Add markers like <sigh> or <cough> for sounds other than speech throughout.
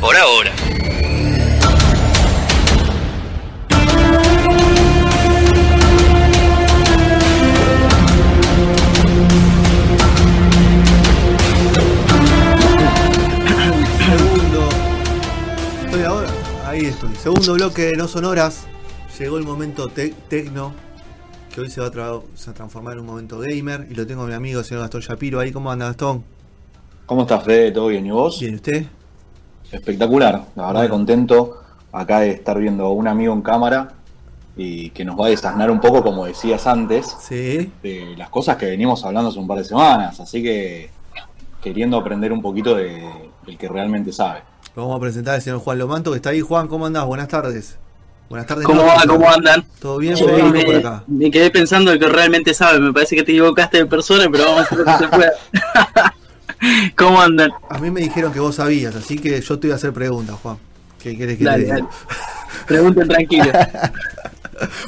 Por ahora. Segundo. Estoy ahora. Ahí estoy. Segundo bloque de No Sonoras. Llegó el momento te- tecno. Que hoy se va a, tra- se va a transformar en un momento gamer. Y lo tengo a mi amigo, el señor Gastón Shapiro. Ahí, ¿cómo anda Gastón? ¿Cómo estás, Fede? ¿Todo bien? ¿Y vos? Bien, ¿usted? Espectacular. La verdad que contento acá de estar viendo a un amigo en cámara y que nos va a desasnar un poco, como decías antes, Sí. de las cosas que venimos hablando hace un par de semanas. Así que queriendo aprender un poquito de, del que realmente sabe. Lo vamos a presentar al señor Juan Lomanto, que está ahí. Juan, ¿cómo andás? Buenas tardes. Buenas tardes. ¿Cómo va? ¿cómo ¿Cómo andan? ¿Todo bien? Federico por me, acá. me quedé pensando que realmente sabe, me parece que te equivocaste de persona, pero vamos a hacer lo que se pueda. <laughs> <laughs> ¿Cómo andan? A mí me dijeron que vos sabías, así que yo te voy a hacer preguntas, Juan. ¿Qué querés que Dale, te diga? dale. Pregunten tranquilo. <laughs>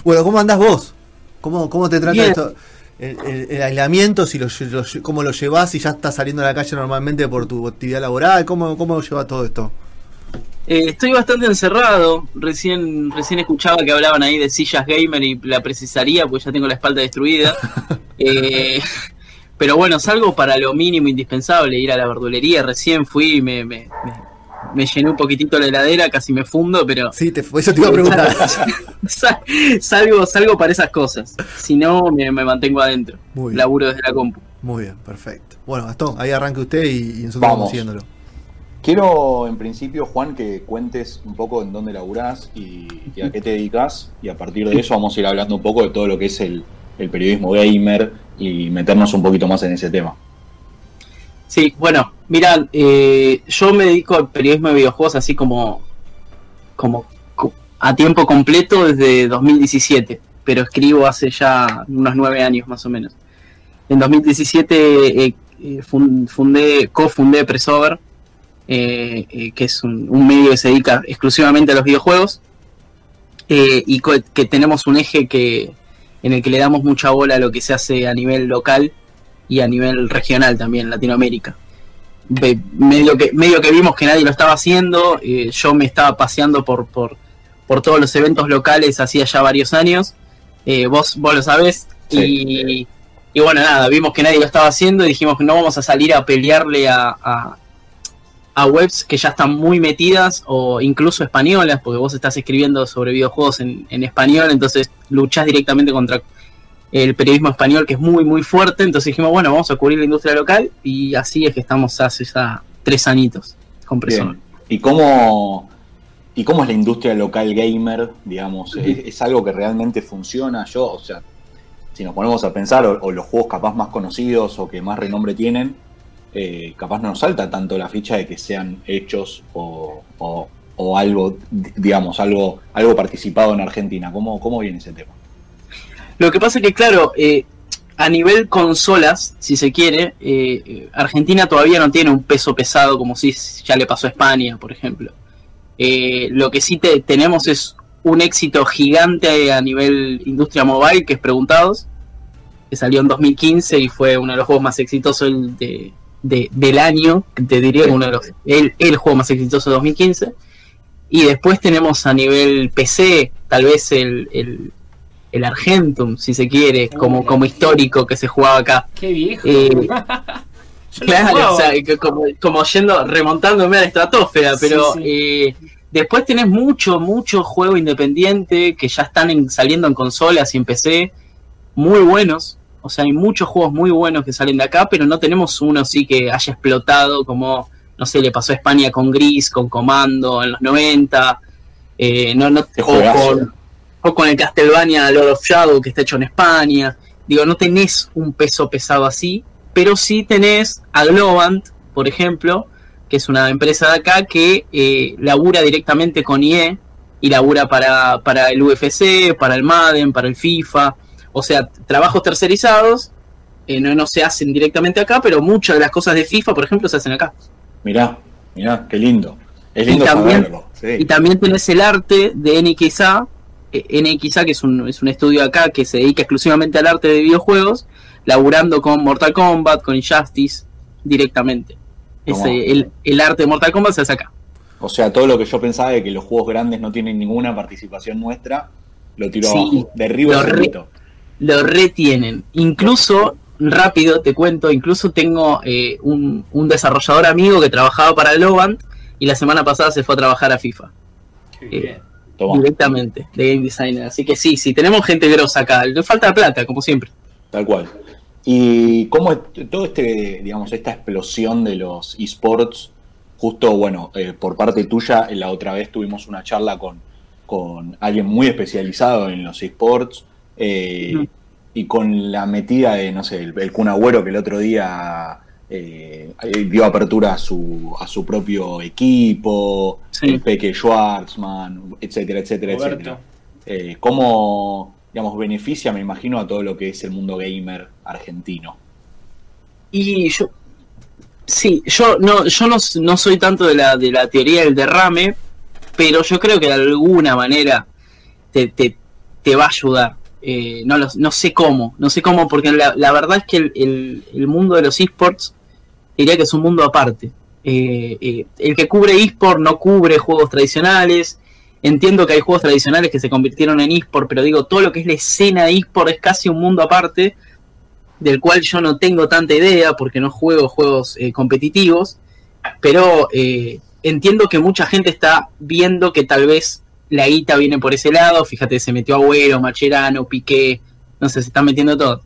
Bueno, ¿cómo andás vos? ¿Cómo, cómo te trata Bien. esto? El, el- el aislamiento, si lo, lo cómo lo llevas, si ya estás saliendo a la calle normalmente por tu actividad laboral, ¿cómo, cómo lleva todo esto? Eh, estoy bastante encerrado. Recién, recién escuchaba que hablaban ahí de sillas gamer y la precisaría, pues ya tengo la espalda destruida. <laughs> Eh, pero bueno, salgo para lo mínimo indispensable, ir a la verdulería. Recién fui y me, me, me- me llené un poquitito la heladera, casi me fundo, pero Sí, te, eso te iba a <laughs> preguntar. Sal- salgo, salgo para esas cosas. Si no, me, me mantengo adentro. Muy bien. Laburo desde la compu. Muy bien, perfecto. Bueno, Gastón, ahí arranque usted y, y nosotros Vamos. vamos siguiéndolo. Quiero, en principio, Juan, que cuentes un poco en dónde laburás y, y a qué te dedicas. Y a partir de eso vamos a ir hablando un poco de todo lo que es el, el periodismo gamer y meternos un poquito más en ese tema. Sí, bueno, mira, eh, yo me dedico al periodismo de videojuegos así como, como co- a tiempo completo desde 2017, pero escribo hace ya unos nueve años más o menos. En 2017 eh, eh, fun- fundé, cofundé Pressover, eh, eh, que es un, medio que se dedica exclusivamente a los videojuegos, eh, y que tenemos un eje que en el que le damos mucha bola a lo que se hace a nivel local y a nivel regional también, Latinoamérica. Ve- medio, que, medio que vimos que nadie lo estaba haciendo, eh, yo me estaba paseando por, por, por todos los eventos locales hacía ya varios años, eh, vos, vos lo sabés, y, y bueno, nada, vimos que nadie lo estaba haciendo y dijimos que no vamos a salir a pelearle a, a, a webs que ya están muy metidas o incluso españolas, porque vos estás escribiendo sobre videojuegos en, en español, entonces luchás directamente contra el periodismo español que es muy muy fuerte, entonces dijimos, bueno, vamos a cubrir la industria local y así es que estamos hace ya tres añitos con Presor. Bien. ¿Y cómo, ¿Y cómo es la industria local gamer? Digamos, ¿es, es algo que realmente funciona? Yo, o sea, si nos ponemos a pensar, o, o los juegos capaz más conocidos o que más renombre tienen, eh, capaz no nos salta tanto la ficha de que sean hechos o, o- algo, di- digamos, algo, algo participado en Argentina. ¿Cómo, cómo viene ese tema? Lo que pasa es que, claro, eh, a nivel consolas, si se quiere, eh, Argentina todavía no tiene un peso pesado como si ya le pasó a España, por ejemplo. Lo que sí te- tenemos es un éxito gigante a nivel industria mobile, que es Preguntados, que salió en 2015 y fue uno de los juegos más exitosos de- de- del año, te diría que uno de los, el, el juego más exitoso de 2015. Y después tenemos a nivel PC, tal vez el, el, el Argentum, si se quiere, como, como histórico que se jugaba acá. Qué viejo. Eh, <laughs> <laughs> Claro, o sea, como, como yendo, remontándome a la estratosfera, Sí, pero sí. eh, después tenés mucho, mucho juego independiente que ya están en- saliendo en consolas y en PC, muy buenos. O sea, hay muchos juegos muy buenos que salen de acá, pero no tenemos uno así que haya explotado como, no sé, le pasó a España con Gris, con Comando en los 90, eh, no, no, o, con, o con el Castlevania Lord of Shadow que está hecho en España. Digo, no tenés un peso pesado así, pero sí tenés a Globant, por ejemplo, que es una empresa de acá que eh, labura directamente con IE y labura para, para el UFC, para el Madden, para el FIFA. O sea, trabajos tercerizados eh, no, no se hacen directamente acá, pero muchas de las cosas de FIFA, por ejemplo, se hacen acá. Mirá, mirá, qué lindo. Es lindo y también, saberlo. sí. Y también tenés el arte de NXA, eh, NXA, que es un, es un estudio acá que se dedica exclusivamente al arte de videojuegos, laburando con Mortal Kombat, con Injustice, directamente. Ese, el, el arte de Mortal Kombat se hace acá. O sea, todo lo que yo pensaba de que los juegos grandes no tienen ninguna participación nuestra, lo tiro Sí, abajo. Derribo re-. Lo retienen. Incluso, rápido te cuento, incluso tengo eh, un, un desarrollador amigo que trabajaba para Lovant y la semana pasada se fue a trabajar a FIFA. Qué Eh, directamente, de Game Designer. Así que sí, sí, tenemos gente grosa acá. Le falta plata, como siempre. tal cual. Y cómo es todo este, digamos, esta explosión de los esports, justo, bueno, eh, por parte tuya, la otra vez tuvimos una charla con, con alguien muy especializado en los esports, eh, y con la metida de, no sé, el, el Kun Agüero que el otro día eh, eh, dio apertura a su, a su propio equipo, Sí. el Peque Schwartzman, etcétera, etcétera, Roberto. etcétera. Eh, ¿Cómo, digamos, beneficia, me imagino, a todo lo que es el mundo gamer argentino? Y yo. Sí, yo no, yo no, no soy tanto de la, de la teoría del derrame, pero yo creo que de alguna manera te, te, te va a ayudar. Eh, no, no sé cómo, no sé cómo, porque la, verdad es que el, mundo de los esports diría que es un mundo aparte. Eh, eh, el que cubre eSport no cubre juegos tradicionales. Entiendo que hay juegos tradicionales que se convirtieron en eSport, pero digo, todo lo que es la escena eSport es casi un mundo aparte, del cual yo no tengo tanta idea porque no juego juegos competitivos. Pero entiendo que mucha gente está viendo que tal vez la guita viene por ese lado. Fíjate, se metió Agüero, Macherano, Piqué, no sé, se están metiendo todo.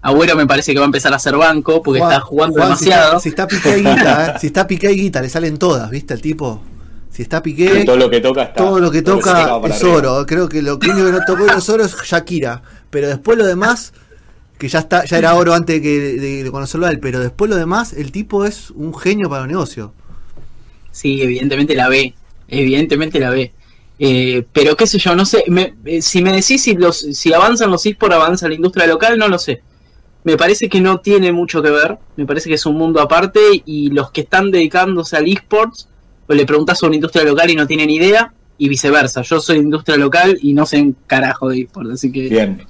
Agüero me parece que va a empezar a hacer banco porque Juan- está jugando Juan, si demasiado. está- Si está, Piqué y Guita, <laughs> ¿eh? si está Piqué y Guita, le salen todas, ¿viste? El tipo. Si está Piqué, Que todo lo que toca está. todo lo que todo toca es arriba. oro. Creo que lo único que no tocó de los oros es Shakira. Pero después lo demás, que ya está ya era oro antes que de, de conocerlo a él, pero después lo demás, el tipo es un genio para el negocio. Sí, evidentemente la ve. Evidentemente la ve. Eh, pero qué sé yo, no sé. me- eh, si me decís si, los, si avanzan los esports, avanza la industria local, no lo sé. Me parece que no tiene mucho que ver. Me parece que es un mundo aparte y los que están dedicándose al esports, pues le preguntas sobre industria local y no tienen idea y viceversa. Yo soy industria local y no sé un carajo de esports, así que... Bien.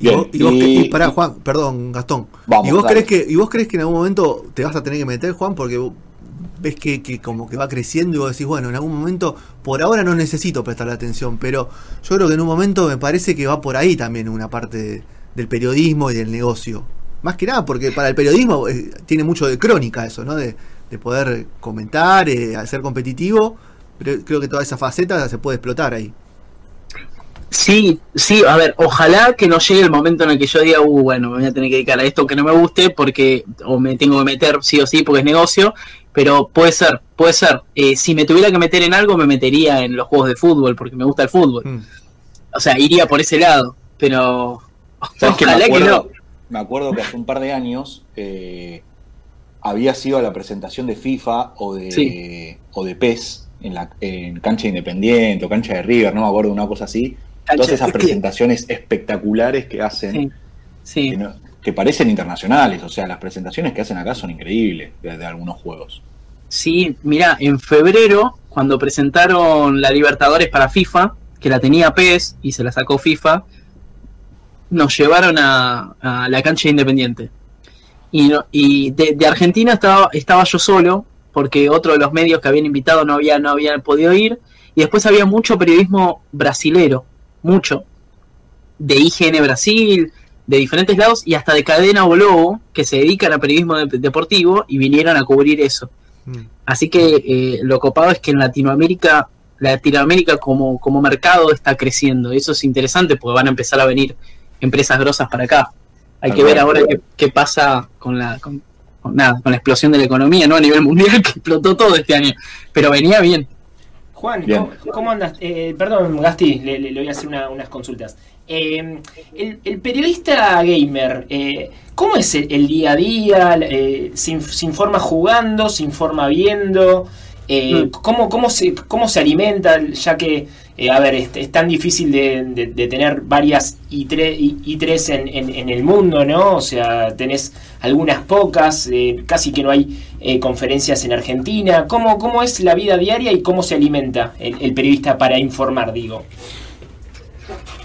Y vos, y vos y- que- y pará, Juan, perdón, Gastón. Vamos, ¿Y vos dale. crees que y vos crees que en algún momento te vas a tener que meter, Juan, porque vos ves que, que como que va creciendo y vos decís, bueno, en algún momento, por ahora no necesito prestarle atención, pero yo creo que en un momento me parece que va por ahí también una parte de- del periodismo y del negocio. Más que nada, porque para el periodismo eh, tiene mucho de crónica eso, ¿no? De, de poder comentar, eh, ser competitivo, pero creo que toda esa faceta se puede explotar ahí. Sí, sí, a ver, ojalá que no llegue el momento en el que yo diga, uh, bueno, me voy a tener que dedicar a esto que no me guste porque, o me tengo que meter sí o sí porque es negocio, pero puede ser, puede ser. Eh, si me tuviera que meter en algo, me metería en los juegos de fútbol porque me gusta el fútbol. Mm. O sea, iría por ese lado, pero ojalá que acuerdo, no. me acuerdo que hace un par de años eh, había sido a la presentación de FIFA o de, Sí. o de PES en, la, en cancha independiente o cancha de River, no me acuerdo, una cosa así. Todas esas presentaciones espectaculares que hacen, Sí, sí. que, no- que parecen internacionales. O sea, las presentaciones que hacen acá son increíbles de, de algunos juegos. Sí, mira, en febrero, cuando presentaron la Libertadores para FIFA, que la tenía PES y se la sacó FIFA, nos llevaron a, a la cancha de Independiente. Y, no- y de, de Argentina estaba, estaba yo solo, porque otro de los medios que habían invitado no había, no había podido ir. Y después había mucho periodismo brasilero, mucho. De IGN Brasil, de diferentes lados, y hasta de Cadena o Globo, que se dedican a periodismo de- deportivo y vinieron a cubrir eso. Mm. Así que eh, lo copado es que en Latinoamérica, Latinoamérica como, como mercado está creciendo. Eso es interesante porque van a empezar a venir empresas grosas para acá. Hay que ver ahora qué, qué pasa con la con, con nada, con la explosión de la economía, ¿no? A nivel mundial <laughs> que explotó todo este año. Pero venía bien. Juan. ¿cómo, cómo andas? Eh, perdón, Gasti, le, le- le voy a hacer una- unas consultas. Eh, el, el periodista gamer, eh, ¿Cómo es el, el día a día? Eh, se, inf- se informa jugando? ¿Se informa viendo? Eh, Mm. ¿cómo, cómo, se, ¿Cómo se alimenta? Ya que, eh, a ver, es, es tan difícil de, de- de tener varias I3, I- I3 en, en- en el mundo, ¿no? O sea, tenés algunas pocas, eh, casi que no hay eh, conferencias en Argentina. ¿Cómo, ¿Cómo es la vida diaria y cómo se alimenta el, el periodista para informar, digo?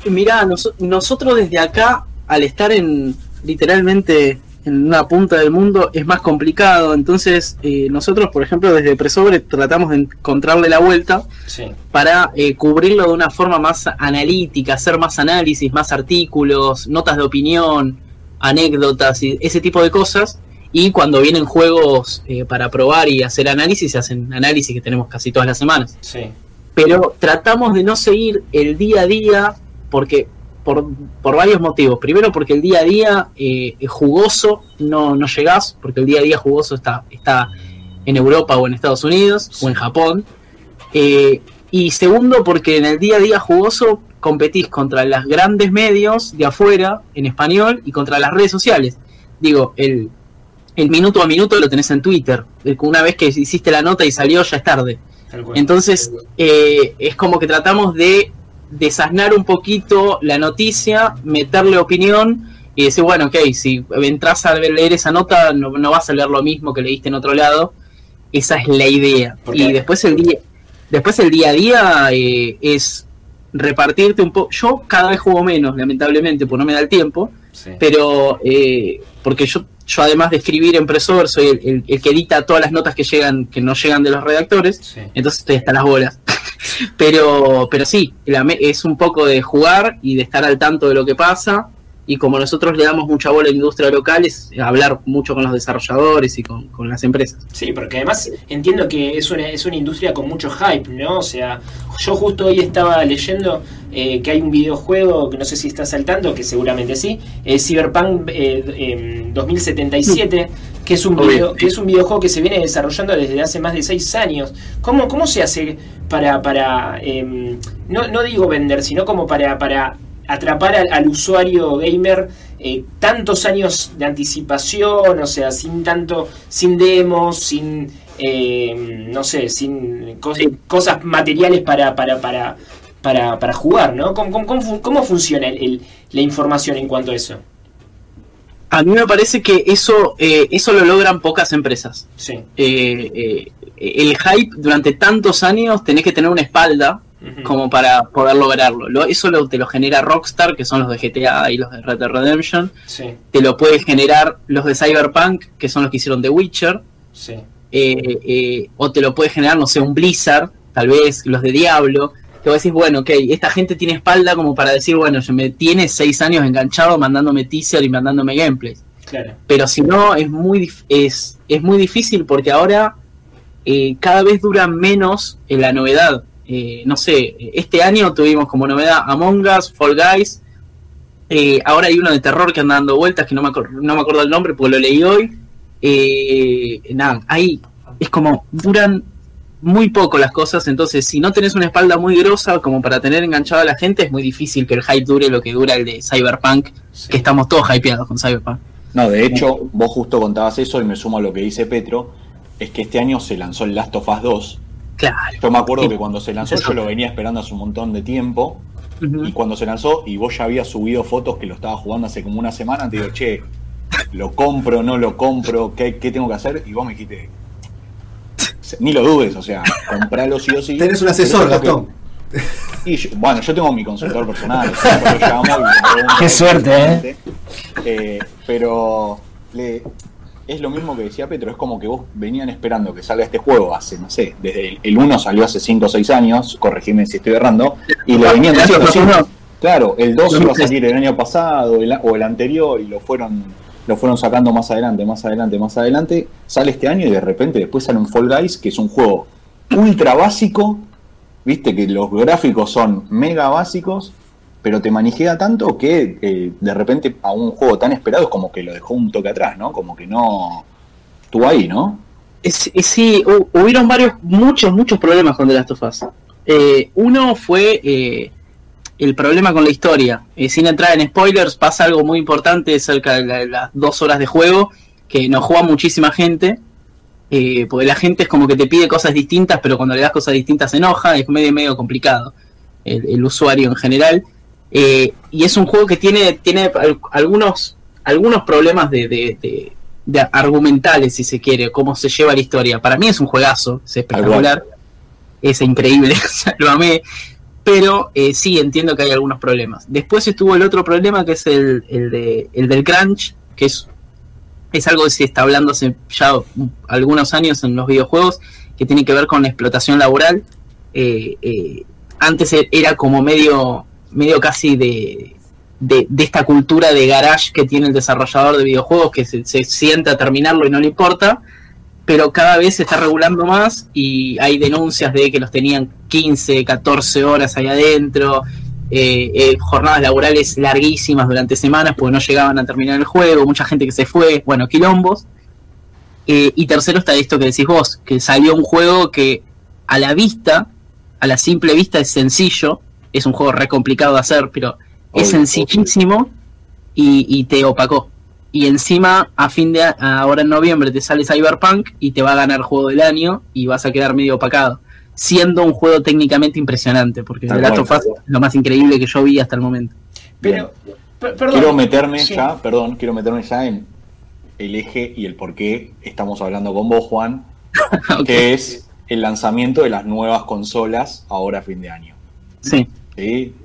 Mirá, nos- nosotros desde acá, al estar en literalmente en una punta del mundo, es más complicado. Entonces, eh, nosotros, por ejemplo, desde Presobre tratamos de encontrarle la vuelta Sí, para eh, cubrirlo de una forma más analítica, hacer más análisis, más artículos, notas de opinión, anécdotas y ese tipo de cosas. Y cuando vienen juegos eh, para probar y hacer análisis, se hacen análisis que tenemos casi todas las semanas sí, pero tratamos de no seguir el día a día porque por, por varios motivos. Primero porque el día a día eh, jugoso no, no llegás, porque el día a día jugoso está, está en Europa o en Estados Unidos o en Japón. Eh, y segundo porque en el día a día jugoso competís contra los grandes medios de afuera en español y contra las redes sociales. Digo, el, el minuto a minuto lo tenés en Twitter. Una vez que hiciste la nota y salió ya es tarde. Entonces, eh, es como que tratamos de desasnar un poquito la noticia, meterle opinión y decir, bueno, ok, si entras a leer esa nota, no, no vas a leer lo mismo que leíste en otro lado. Esa es la idea. Y después el día, después el día a día eh, es repartirte un poco. Yo cada vez juego menos, lamentablemente, porque no me da el tiempo Sí. pero eh, porque yo, yo además de escribir en Presor soy el, el- el que edita todas las notas que llegan que no llegan de los redactores. Sí. entonces estoy hasta las bolas. <laughs> Pero pero sí la es un poco de jugar y de estar al tanto de lo que pasa y como nosotros le damos mucha bola a la industria local es hablar mucho con los desarrolladores y con, con las empresas Sí, porque además entiendo que es una, es una industria con mucho hype, ¿no? O sea, yo justo hoy estaba leyendo eh, que hay un videojuego que no sé si está saltando, que seguramente sí, eh, Cyberpunk eh, em, 2077, que es, un video, que es un videojuego que se viene desarrollando desde hace más de seis años. ¿Cómo, cómo se hace para, para em, no, no digo vender, sino como para, para atrapar al, al usuario gamer eh, tantos años de anticipación, o sea, sin tanto, sin demos, sin, eh, no sé, sin cosas materiales para, para, para, para, para jugar, ¿no? ¿Cómo, cómo- cómo fu- cómo funciona el- el- la información en cuanto a eso? a mí me parece que eso eh, eso lo logran pocas empresas Sí. eh, el hype durante tantos años tenés que tener una espalda Como para poder lograrlo. Lo- eso lo- te lo genera Rockstar, que son los de GTA y los de Red Dead Redemption. Sí, Te lo puede generar los de Cyberpunk, que son los que hicieron The Witcher. sí. eh, eh, o te lo puede generar, no sé, un Blizzard, tal vez los de Diablo. Que vos decís, bueno, ok, esta gente tiene espalda como para decir, bueno, yo me tiene seis años enganchado mandándome teaser y mandándome gameplays Claro. pero si no es muy dif- es, es muy difícil porque ahora eh, cada vez dura menos eh, la novedad Eh, no sé este año tuvimos como novedad Among Us Fall Guys eh, ahora hay uno de terror que anda dando vueltas que no me, no me acuerdo el nombre porque lo leí hoy Eh, nada ahí es como duran muy poco las cosas entonces si no tenés una espalda muy grosa como para tener enganchado a la gente es muy difícil que el hype dure lo que dura el de Cyberpunk sí. que estamos todos hypeados con Cyberpunk No, de hecho, vos justo contabas eso y me sumo a lo que dice Petro, es que este año se lanzó el Last of Us 2. Claro. Yo me acuerdo que cuando se lanzó yo lo venía esperando hace un montón de tiempo y cuando se lanzó y vos ya habías subido fotos que lo estaba jugando hace como una semana, te digo, che, lo compro, no lo compro, ¿qué, qué tengo que hacer? Y vos me dijiste, ni lo dudes, o sea, compralo sí o sí. Tenés un asesor, que- Gastón. Y yo- bueno, yo tengo mi consultor personal. llamo y Qué suerte, ¿eh? Eh, pero le- es lo mismo que decía Petro, es como que vos venían esperando que salga este juego hace, no sé, desde el, el 1 salió hace 5 o 6 años, corregime si estoy errando, y lo venían diciendo, sí, claro, el 2 iba a 2013. salir el año pasado el- o el anterior y lo fueron lo fueron sacando más adelante, más adelante, más adelante, sale este año y de repente después sale un Fall Guys que es un juego ultra básico, viste que los gráficos son mega básicos, pero te manijea tanto que eh, de repente a un juego tan esperado es como que lo dejó un toque atrás, ¿no? Como que no estuvo ahí, ¿no? Es- sí, hu- hubieron varios, muchos, muchos problemas con The Last of Us. Eh, uno fue, eh, el problema con la historia. Sin entrar en spoilers, pasa algo muy importante cerca de, la- de las dos horas de juego, que nos juega muchísima gente. porque la gente es como que te pide cosas distintas, pero cuando le das cosas distintas se enoja, es medio medio complicado el usuario en general. Eh, y es un juego que tiene, tiene al- algunos, algunos problemas de, de- de- de argumentales, si se quiere, cómo se lleva la historia. Para mí es un juegazo, es espectacular, es increíble, <laughs> lo amé, pero eh, sí entiendo que hay algunos problemas. Después estuvo el otro problema que es el, el, de, el del crunch, que es, es algo que se está hablando hace ya algunos años en los videojuegos, que tiene que ver con la explotación laboral. Eh, antes era como medio, medio casi de, de, esta cultura de garage que tiene el desarrollador de videojuegos, que se, se sienta a terminarlo y no le importa, pero cada vez se está regulando más y hay denuncias de que los tenían 15, 14 horas ahí adentro, eh, eh, jornadas laborales larguísimas durante semanas porque no llegaban a terminar el juego, mucha gente que se fue, bueno, quilombos. Eh, y tercero está esto que decís vos, que salió un juego que a la vista, a la simple vista es sencillo, es un juego re complicado de hacer, pero es sencillísimo y, y te opacó. Y encima, a fin de a- ahora en noviembre te sale Cyberpunk y te va a ganar juego del año y vas a quedar medio opacado. Siendo un juego técnicamente impresionante, porque The Last of Us es lo más increíble que yo vi hasta el momento. Pero, perdón. Quiero meterme Sí. ya, perdón, quiero meterme ya en el eje y el por qué estamos hablando con vos, Juan, <laughs> que es el lanzamiento de las nuevas consolas ahora a fin de año. Sí, ¿sí?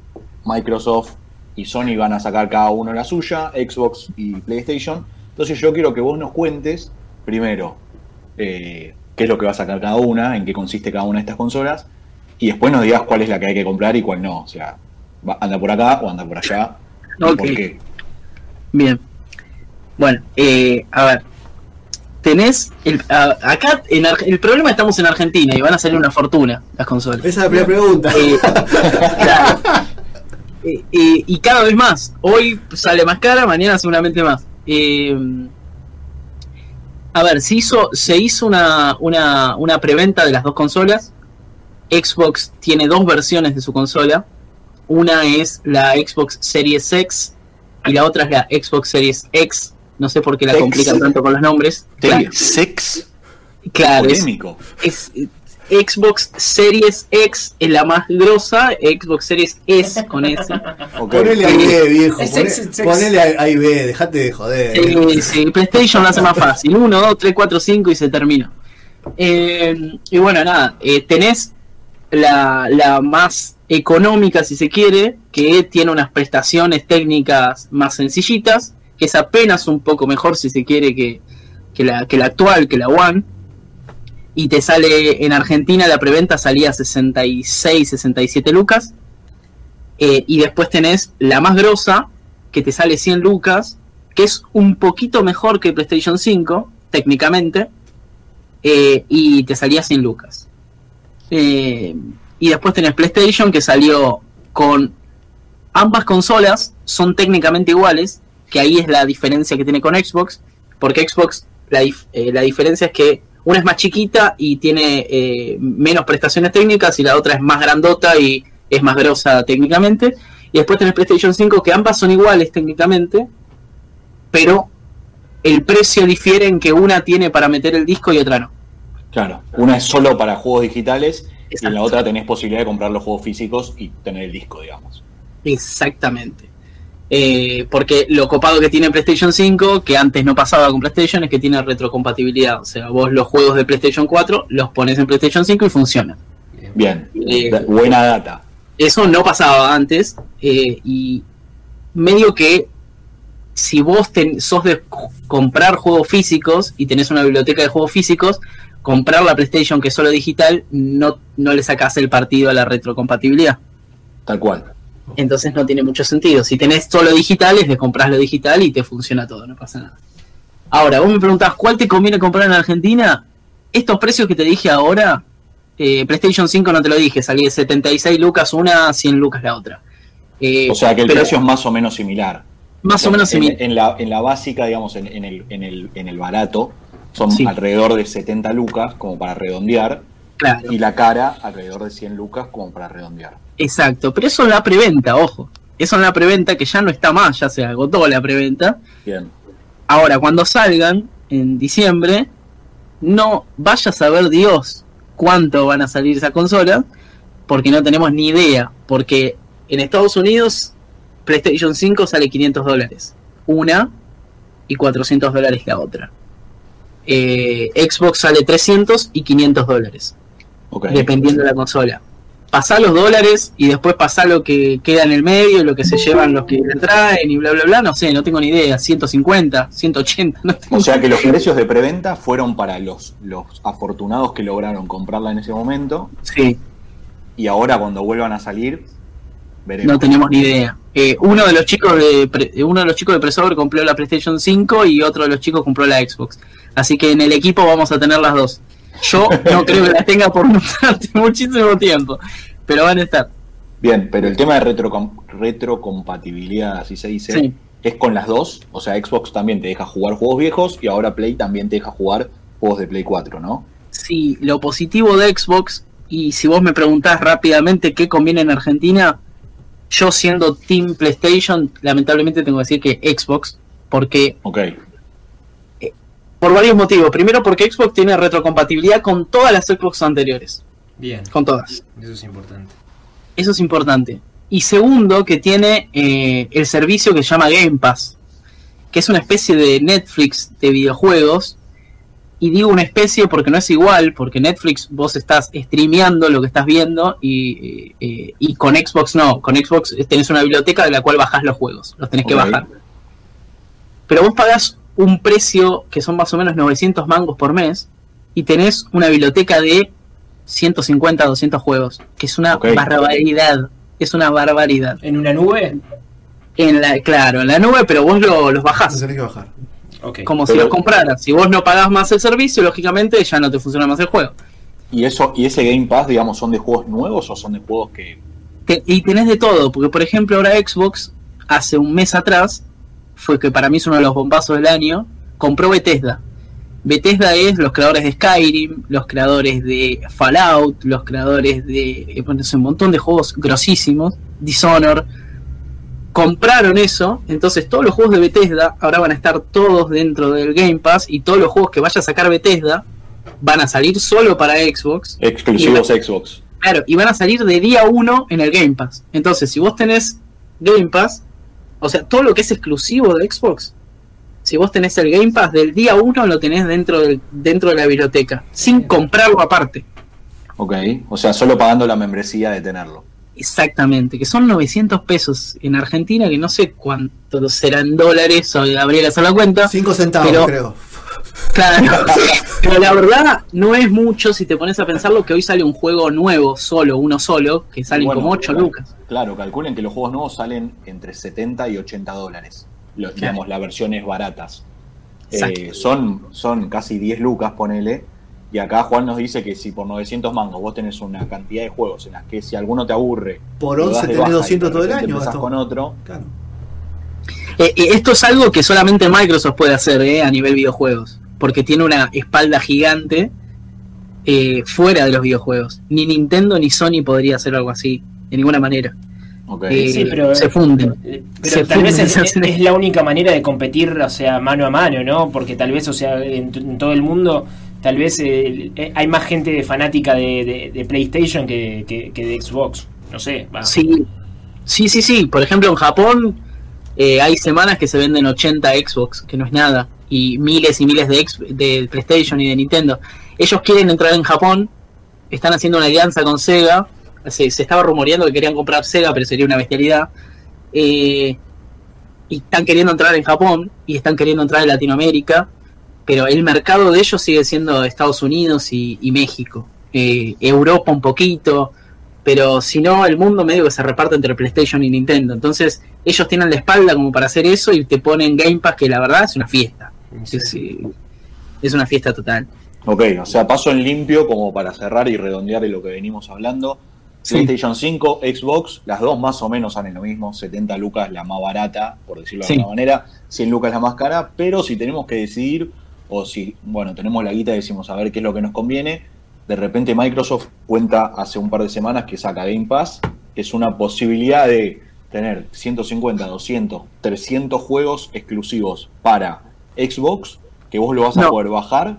Microsoft y Sony van a sacar cada uno la suya, Xbox y PlayStation. Entonces yo quiero que vos nos cuentes, primero, eh, qué es lo que va a sacar cada una, en qué consiste cada una de estas consolas, y después nos digas cuál es la que hay que comprar y cuál no. O sea, anda por acá o anda por allá. y Ok. ¿Por qué? bien. Bueno, eh, a ver. Tenés. El, a- acá, en Ar- el problema estamos en Argentina y van a salir una fortuna las consolas. Esa es la primera pregunta. Eh, claro. <laughs> Eh, eh, y cada vez más. Hoy sale más cara, mañana seguramente más. A ver, se hizo, se hizo una, una, una preventa de las dos consolas. Xbox tiene dos versiones de su consola. Una es la Xbox Series X y la otra es la Xbox Series X. No sé por qué la complican tanto con los nombres. Claro, Sex claro, es, polémico. es Xbox Series X es la más grosa, Xbox Series S con S. <laughs> Ok. Ponele a B, viejo. Ponele a a y B, dejate de joder. Sí, sí, PlayStation lo hace más fácil. 1, 2, 3, 4, 5 y se terminó. Eh, y bueno, nada, eh, tenés la, la más económica, si se quiere, que tiene unas prestaciones técnicas más sencillitas, es apenas un poco mejor, si se quiere, que, que, la, que la actual, que la One. Y te sale en Argentina la preventa salía a 66, 67 lucas. Eh, y después tenés la más grosa, que te sale 100 lucas, que es un poquito mejor que PlayStation 5, técnicamente, eh, y te salía 100 lucas. Eh, y después tenés PlayStation, que salió con ambas consolas, son técnicamente iguales, que ahí es la diferencia que tiene con Xbox, porque Xbox, la, dif- eh, la diferencia es que una es más chiquita y tiene eh, menos prestaciones técnicas, y la otra es más grandota y es más grosa técnicamente. Y después tenés PlayStation 5, que ambas son iguales técnicamente, pero el precio difiere en que una tiene para meter el disco y otra no. Claro, una es solo para juegos digitales y en la otra tenés posibilidad de comprar los juegos físicos y tener el disco, digamos. Exactamente. Eh, porque lo copado que tiene PlayStation 5, que antes no pasaba con PlayStation, es que tiene retrocompatibilidad. O sea, vos los juegos de PlayStation 4 los pones en PlayStation 5 y funcionan. Bien, Eh, buena data. Eso no pasaba antes. eh, y medio que si vos ten- sos de comprar juegos físicos y tenés una biblioteca de juegos físicos, comprar la PlayStation que es solo digital, no, no le sacás el partido a la retrocompatibilidad. Tal cual. Entonces no tiene mucho sentido. Si tenés solo digitales, le compras lo digital y te funciona todo, no pasa nada. Ahora, vos me preguntás, ¿cuál te conviene comprar en Argentina? Estos precios que te dije ahora, eh, PlayStation 5 no te lo dije, salí de 76 lucas una, 100 lucas la otra. Eh, O sea que el pero precio es más o menos similar. más o menos en, similar. en la, en la básica, digamos, en, en el, en, el, en el barato, son Sí. alrededor de 70 lucas, como para redondear. Claro. Y la cara alrededor de 100 lucas como para redondear. Exacto, pero eso en la preventa, ojo. Eso en la preventa que ya no está más, ya se agotó la preventa. Bien. Ahora, cuando salgan en diciembre, no vaya a saber Dios cuánto van a salir esas consolas, porque no tenemos ni idea. Porque en Estados Unidos, PlayStation 5 sale 500 dólares. Una y 400 dólares la otra. Eh, Xbox sale 300 y 500 dólares, Dependiendo de la consola. Pasá los dólares y después pasá lo que queda en el medio, lo que se llevan los que le traen y bla, bla, bla. No sé, no tengo ni idea. 150, 180, no tengo O sea que los precios de preventa fueron para los, los afortunados que lograron comprarla en ese momento. Sí, Y ahora cuando vuelvan a salir, veremos. no tenemos ni idea. Eh, uno de los chicos de pre- uno de los chicos de Presover compró la PlayStation 5 y otro de los chicos compró la Xbox. Así que en el equipo vamos a tener las dos. Yo no creo que las tenga por durante <laughs> muchísimo tiempo, pero van a estar. Bien, pero el tema de retrocom- retrocompatibilidad, así se dice, Sí. es con las dos. O sea, Xbox también te deja jugar juegos viejos y ahora Play también te deja jugar juegos de Play 4, ¿no? Sí, lo positivo de Xbox, y si vos me preguntás rápidamente qué conviene en Argentina, yo siendo Team PlayStation, lamentablemente tengo que decir que Xbox, porque Ok. Por varios motivos. Primero porque Xbox tiene retrocompatibilidad con todas las Xbox anteriores, Bien, con todas. eso es importante. Eso es importante. Y segundo, que tiene eh, el servicio que se llama Game Pass, que es una especie de Netflix de videojuegos. Y digo una especie porque no es igual, porque Netflix vos estás streameando lo que estás viendo y, eh, y con Xbox no. Con Xbox tenés una biblioteca de la cual bajás los juegos, los tenés que bajar. Pero vos pagás un precio que son más o menos 900 mangos por mes y tenés una biblioteca de 150, 200 juegos, que es una barbaridad. Es una barbaridad. ¿En una nube? En la, claro, en la nube, pero vos lo- los Los bajás. tenés que bajar. Como si los compraras. Si vos no pagás más el servicio, lógicamente ya no te funciona más el juego. ¿Y eso y ese Game Pass, digamos, son de juegos nuevos o son de juegos que... Te- y tenés de todo, porque por ejemplo ahora Xbox, hace un mes atrás, fue que para mí es uno de los bombazos del año, compró Bethesda. Bethesda es los creadores de Skyrim, los creadores de Fallout, los creadores de eh, bueno, un montón de juegos grosísimos, Dishonor. Compraron eso, entonces todos los juegos de Bethesda ahora van a estar todos dentro del Game Pass y todos los juegos que vaya a sacar Bethesda van a salir solo para Xbox Exclusivos Xbox. Claro, y van a salir de día 1 en el Game Pass. Entonces, si vos tenés Game Pass, o sea, todo lo que es exclusivo de Xbox, si vos tenés el Game Pass del día 1 lo tenés dentro, del, dentro de la biblioteca, sin comprarlo aparte. Ok. O sea, solo pagando la membresía de tenerlo. Exactamente, que son 900 pesos en Argentina, que no sé cuánto serán dólares, o habría que hacer la cuenta. 5 centavos, Pero- creo. Claro, <laughs> pero la verdad no es mucho si te pones a pensarlo que hoy sale un juego nuevo, solo, uno solo, que salen Bueno, como 8 claro. lucas. Claro, calculen que los juegos nuevos salen entre 70 y 80 dólares. Los, Digamos, las versiones baratas. Eh, son, son casi 10 lucas, ponele. Y acá Juan nos dice que si por 900 mangos vos tenés una cantidad de juegos en las que si alguno te aburre, Por lo 11 das de tenés baja y 200 de todo el año, con otro. Claro. Eh, eh, esto es algo que solamente Microsoft puede hacer eh, a nivel videojuegos, porque tiene una espalda gigante eh, fuera de los videojuegos. Ni Nintendo ni Sony podría hacer algo así, de ninguna manera. Ok. Eh, Sí, pero- se funden. Eh, Se Pero tal vez es, la única manera de competir, o sea, mano a mano, ¿no? Porque tal vez, o sea, en, todo el mundo, tal vez eh, hay más gente fanática de, de- de PlayStation que, que- que de Xbox. No sé, va. Sí, sí, sí, sí. Por ejemplo, en Japón eh, hay semanas que se venden 80 Xbox, que no es nada, y miles y miles de, ex- de PlayStation y de Nintendo. Ellos quieren entrar en Japón, están haciendo una alianza con Sega. Se, estaba rumoreando que querían comprar Sega, pero sería una bestialidad. Eh, y están queriendo entrar en Japón y están queriendo entrar en Latinoamérica, pero el mercado de ellos sigue siendo Estados Unidos y, y México. Eh, Europa un poquito, pero si no, el mundo medio que se reparte entre PlayStation y Nintendo. Entonces, ellos tienen la espalda como para hacer eso y te ponen Game Pass, que la verdad es una fiesta. Es, eh, es una fiesta total. Ok, o sea, paso en limpio como para cerrar y redondear de lo que venimos hablando. Sí. PlayStation 5, Xbox, las dos más o menos salen lo mismo, 70 lucas la más barata, por decirlo de Sí. alguna manera, 100 lucas la más cara, pero si tenemos que decidir, o si, bueno, tenemos la guita y decimos a ver qué es lo que nos conviene, de repente Microsoft cuenta hace un par de semanas que saca Game Pass, que es una posibilidad de tener 150, 200, 300 juegos exclusivos para Xbox, que vos lo vas a No. poder bajar.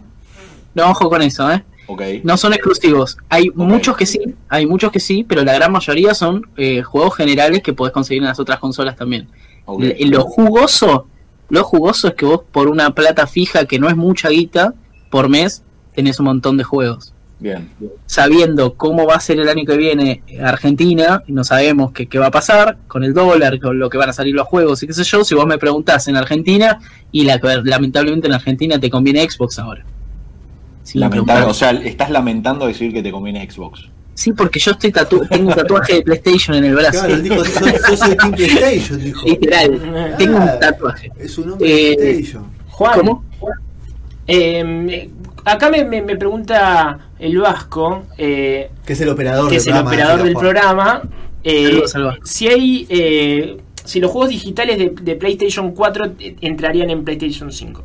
No, ojo con eso, ¿eh? Ok, No son exclusivos. Hay muchos que sí, hay muchos que sí, pero la gran mayoría son eh, juegos generales que podés conseguir en las otras consolas también. Lo jugoso, lo jugoso es que vos por una plata fija que no es mucha guita por mes, tenés un montón de juegos. Bien. Sabiendo cómo va a ser el año que viene Argentina, y no sabemos qué, qué va a pasar con el dólar, con lo que van a salir los juegos y qué sé yo, si vos me preguntás en Argentina, y la, lamentablemente en Argentina te conviene Xbox ahora. Lamentable, preguntás. o sea, estás lamentando decir que te conviene Xbox. Sí, porque yo estoy tatu tengo un tatuaje de PlayStation en el brazo. Claro, dijo, soy <laughs> Team PlayStation, dijo. Literal, tengo un tatuaje. Es un hombre de Eh, PlayStation. Juan, ¿Cómo? eh, acá me, me- me pregunta el Vasco, eh, Que es el operador que del es el programa. operador del Juan. programa, eh, si hay, eh, si los juegos digitales de, de PlayStation 4 eh, entrarían en PlayStation 5.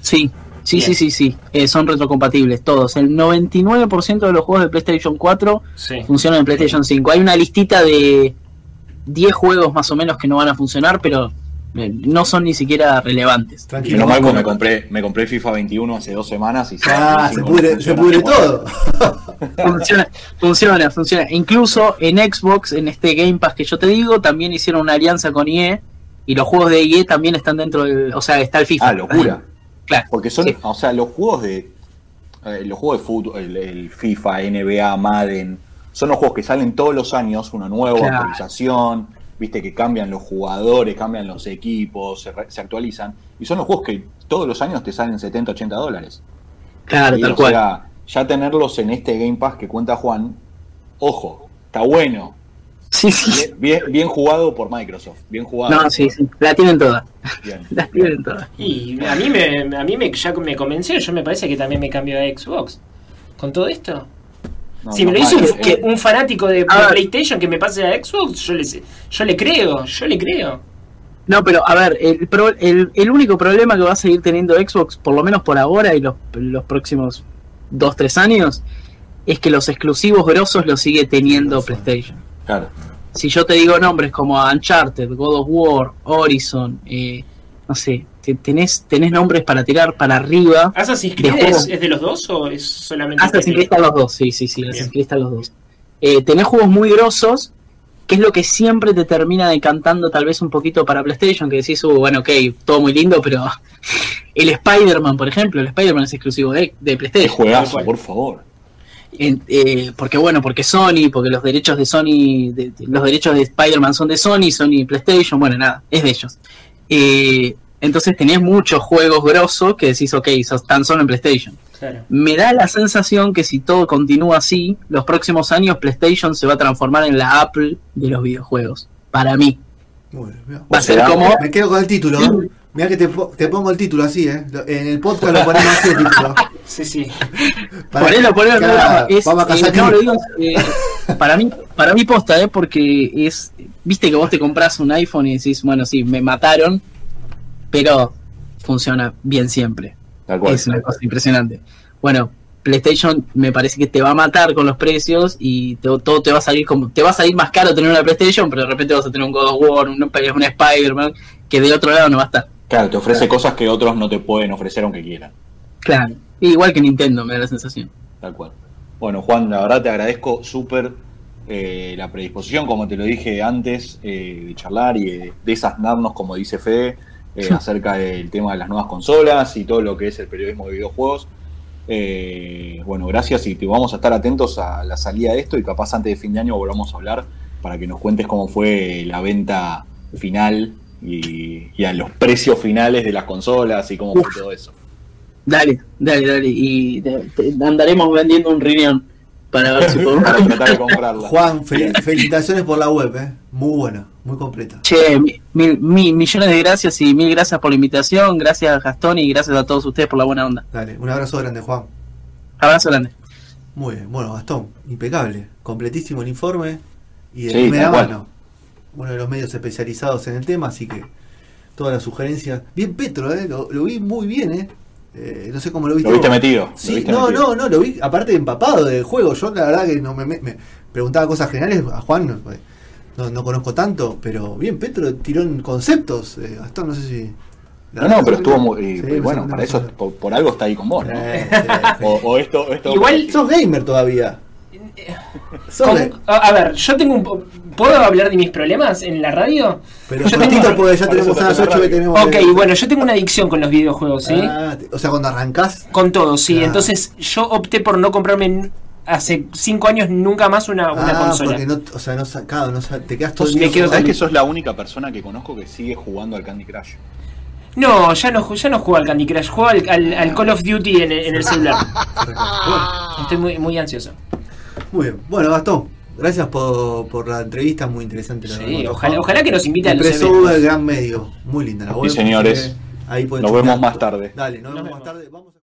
Sí, sí, Bien. sí, sí, sí. Eh, son retrocompatibles todos. El 99% de los juegos de PlayStation 4 Sí. funcionan en PlayStation 5. Hay una listita de 10 juegos más o menos que no van a funcionar, pero no son ni siquiera relevantes. Tranquilo. Menos mal, porque me compré, me compré FIFA 21 hace dos semanas y Ah, se pudre, se pudre todo. <laughs> Funciona, funciona, funciona. Incluso en Xbox, en este Game Pass que yo te digo, también hicieron una alianza con EA y los juegos de EA también están dentro del. O sea, está el FIFA. Ah, locura. <laughs> Claro. Porque son, Sí. o sea, los juegos de eh, los juegos de fútbol, el, el FIFA, NBA, Madden, son los juegos que salen todos los años, una nueva Claro. actualización, viste que cambian los jugadores, cambian los equipos, se, re- se actualizan, y son los juegos que todos los años te salen 70, 80 dólares. Claro, Y, tal o cual. sea, ya tenerlos en este Game Pass que cuenta Juan, ojo, está bueno, Sí, sí. bien, bien, bien jugado por Microsoft, bien jugado. No, sí, sí. La tienen todas. Bien. <laughs> La tienen todas. Y a mí me, a mí me, ya me convenció, yo me parece que también me cambio a Xbox. ¿Con todo esto? No, si me lo hizo un, que- fanático de. PlayStation que me pase a Xbox, yo le, yo le creo, yo le creo. No, pero a ver, el, pro- el, el único problema que va a seguir teniendo Xbox, por lo menos por ahora y los, los próximos 2-3 años, es que los exclusivos grosos los sigue teniendo PlayStation. Claro. Si yo te digo nombres como Uncharted, God of War, Horizon, eh, no sé, tenés, tenés nombres para tirar para arriba. ¿Assassin's De Creed es, de los dos o es solamente Assassin's Creed PlayStation? están los dos, sí, sí, sí, Bien. Assassin's Creed están los dos. Eh, tenés juegos muy grosos, que es lo que siempre te termina decantando tal vez un poquito para PlayStation, que decís, uh, bueno, ok, todo muy lindo, pero <laughs> el Spider-Man, por ejemplo, el Spider-Man es exclusivo de, de Qué PlayStation. juegazo, por favor. En- eh, porque bueno, porque Sony, porque los derechos de Sony, de- de- los derechos de Spider-Man son de Sony, Sony PlayStation, bueno, nada, es de ellos. Eh, entonces tenés muchos juegos grosos que decís, ok, sos tan solo en PlayStation. Claro. Me da la sensación que si todo continúa así, los próximos años PlayStation se va a transformar en la Apple de los videojuegos. Para mí. Mirá. Va a ser como... Me quedo con el título. ¿eh? Mirá que te, po- te pongo el título así, ¿eh? En el podcast lo ponemos así el título. <laughs> Sí, sí. Para- Ponelo, ponelo, ponelo. Es, vamos a eh, casar no, lo digo, eh, para mí, para mí posta, eh, porque es, viste que vos te compras un iPhone y decís, bueno, sí, me mataron, pero funciona bien siempre. Tal cual. Es una cosa impresionante. Bueno, PlayStation me parece que te va a matar con los precios y te- todo te va a salir como te va a salir más caro tener una PlayStation, pero de repente vas a tener un God of War, un, un Spider-Man que de otro lado no va a estar. Claro, te ofrece cosas que otros no te pueden ofrecer aunque quieran. Claro. Igual que Nintendo, me da la sensación. Tal cual. Bueno, Juan, la verdad te agradezco súper eh, la predisposición, como te lo dije antes, eh, de charlar y de como dice Fede, eh, <laughs> acerca del tema de las nuevas consolas y todo lo que es el periodismo de videojuegos. Eh, bueno, gracias y te vamos a estar atentos a la salida de esto y capaz antes de fin de año volvamos a hablar para que nos cuentes cómo fue la venta final y, y a los precios finales de las consolas y cómo fue todo eso. Dale, dale, dale. Y te- te- andaremos vendiendo un riñón para ver si <laughs> podemos. Para tratar de comprarla. Juan, fel- felicitaciones por la web, ¿eh? Muy buena, muy completa. Che, mi- mil, mil- millones de gracias y mil gracias por la invitación. Gracias, Gastón, y gracias a todos ustedes por la buena onda. Dale, un abrazo grande, Juan. Abrazo grande. Muy bien, bueno, Gastón, impecable. Completísimo el informe y de Sí, primera mano. Uno de los medios especializados en el tema, así que todas las sugerencias. Bien Petro, ¿eh? Lo, lo vi muy bien, ¿eh? Eh, no sé cómo lo viste. Lo viste vos. metido. Sí, viste no, metido. no, no, lo vi, aparte empapado del juego. Yo la verdad que no me, me- me preguntaba cosas generales a Juan, no, pues, no, no conozco tanto, pero bien, Petro tiró en conceptos. Eh, Gastón, no sé si. No, no, pero estuvo muy. y- Sí, y bueno, para eso, por, por algo está ahí con vos, ¿no? Eh, sí, <laughs> sí. O, o esto, o esto. Igual- Sos gamer todavía. Con- a, ver, yo tengo un. ¿Puedo hablar de mis problemas en la radio? Pero yo tengo- porque ya tenemos a las te hace 8 que tenemos. Ok, bueno, yo tengo una adicción con los videojuegos, ¿sí? Ah, o sea, cuando arrancás. Con todo, sí. Ah. Entonces yo opté por no comprarme hace 5 años nunca más una, una ah, consola. porque no, o sea, no, sa- claro, no te quedas todo el Me día quedo. ¿Sabes que sos la única persona que conozco que sigue jugando al Candy Crush? No, ya no, ya no juego al Candy Crush, juego al, al- al Call of Duty en, el- en el celular. <laughs> Estoy muy, muy ansioso. Muy bien. Bueno, Gastón, gracias por, por la entrevista, muy interesante. La Sí, verdad. ojalá, ojalá que nos invite a los Impreso eventos. el gran medio. Muy linda la web. señores. Ahí Nos vemos más tarde. Dale, nos, Nos vemos más vemos. tarde. Vamos a-